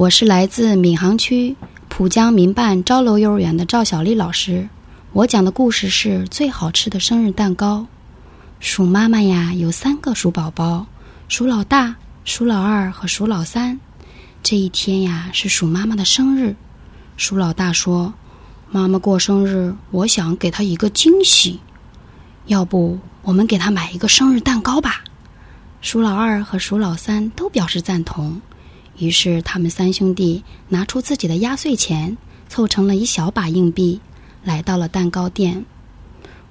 我是来自闵行区浦江民办招楼幼儿园的赵小丽老师。我讲的故事是最好吃的生日蛋糕。鼠妈妈呀，有三个鼠宝宝：鼠老大、鼠老二和鼠老三。这一天呀，是鼠妈妈的生日。鼠老大说：“妈妈过生日，我想给她一个惊喜。要不，我们给她买一个生日蛋糕吧？”鼠老二和鼠老三都表示赞同。于是，他们三兄弟拿出自己的压岁钱，凑成了一小把硬币，来到了蛋糕店。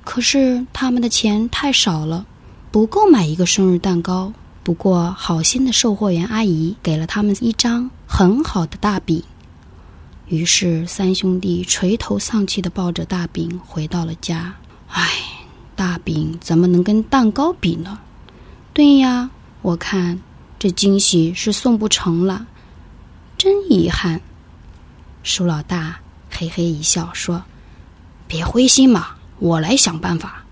可是，他们的钱太少了，不够买一个生日蛋糕。不过，好心的售货员阿姨给了他们一张很好的大饼。于是，三兄弟垂头丧气的抱着大饼回到了家。唉，大饼怎么能跟蛋糕比呢？对呀，我看。这惊喜是送不成了，真遗憾。鼠老大嘿嘿一笑说：“别灰心嘛，我来想办法。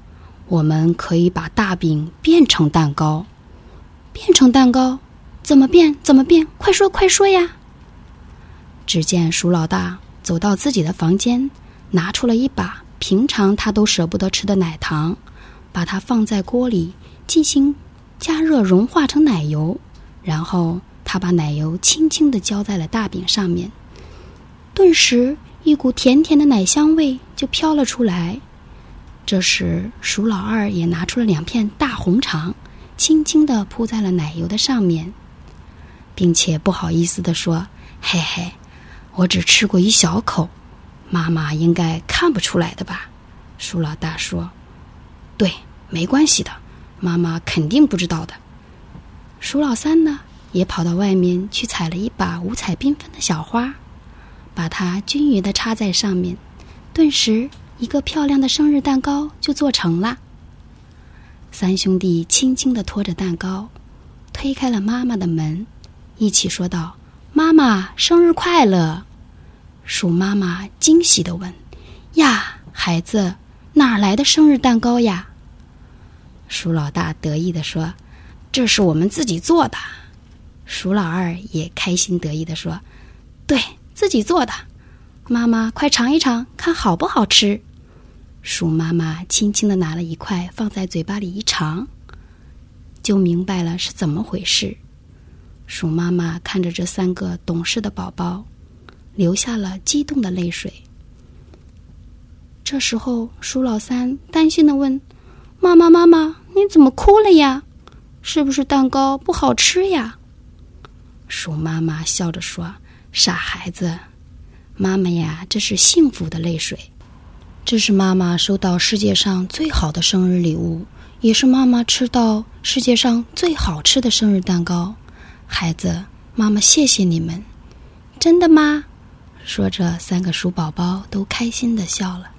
我们可以把大饼变成蛋糕，变成蛋糕，怎么变？怎么变？快说，快说呀！”只见鼠老大走到自己的房间，拿出了一把平常他都舍不得吃的奶糖，把它放在锅里进行加热，融化成奶油。然后他把奶油轻轻地浇在了大饼上面，顿时一股甜甜的奶香味就飘了出来。这时，鼠老二也拿出了两片大红肠，轻轻地铺在了奶油的上面，并且不好意思地说：“嘿嘿，我只吃过一小口，妈妈应该看不出来的吧？”鼠老大说：“对，没关系的，妈妈肯定不知道的。”鼠老三呢，也跑到外面去采了一把五彩缤纷的小花，把它均匀的插在上面，顿时一个漂亮的生日蛋糕就做成了。三兄弟轻轻的拖着蛋糕，推开了妈妈的门，一起说道：“妈妈，生日快乐！”鼠妈妈惊喜的问：“呀，孩子，哪来的生日蛋糕呀？”鼠老大得意的说。这是我们自己做的，鼠老二也开心得意的说：“对自己做的，妈妈快尝一尝，看好不好吃。”鼠妈妈轻轻的拿了一块放在嘴巴里一尝，就明白了是怎么回事。鼠妈妈看着这三个懂事的宝宝，流下了激动的泪水。这时候，鼠老三担心的问：“妈妈，妈妈，你怎么哭了呀？”是不是蛋糕不好吃呀？鼠妈妈笑着说：“傻孩子，妈妈呀，这是幸福的泪水，这是妈妈收到世界上最好的生日礼物，也是妈妈吃到世界上最好吃的生日蛋糕。孩子，妈妈谢谢你们，真的吗？”说着，三个鼠宝宝都开心的笑了。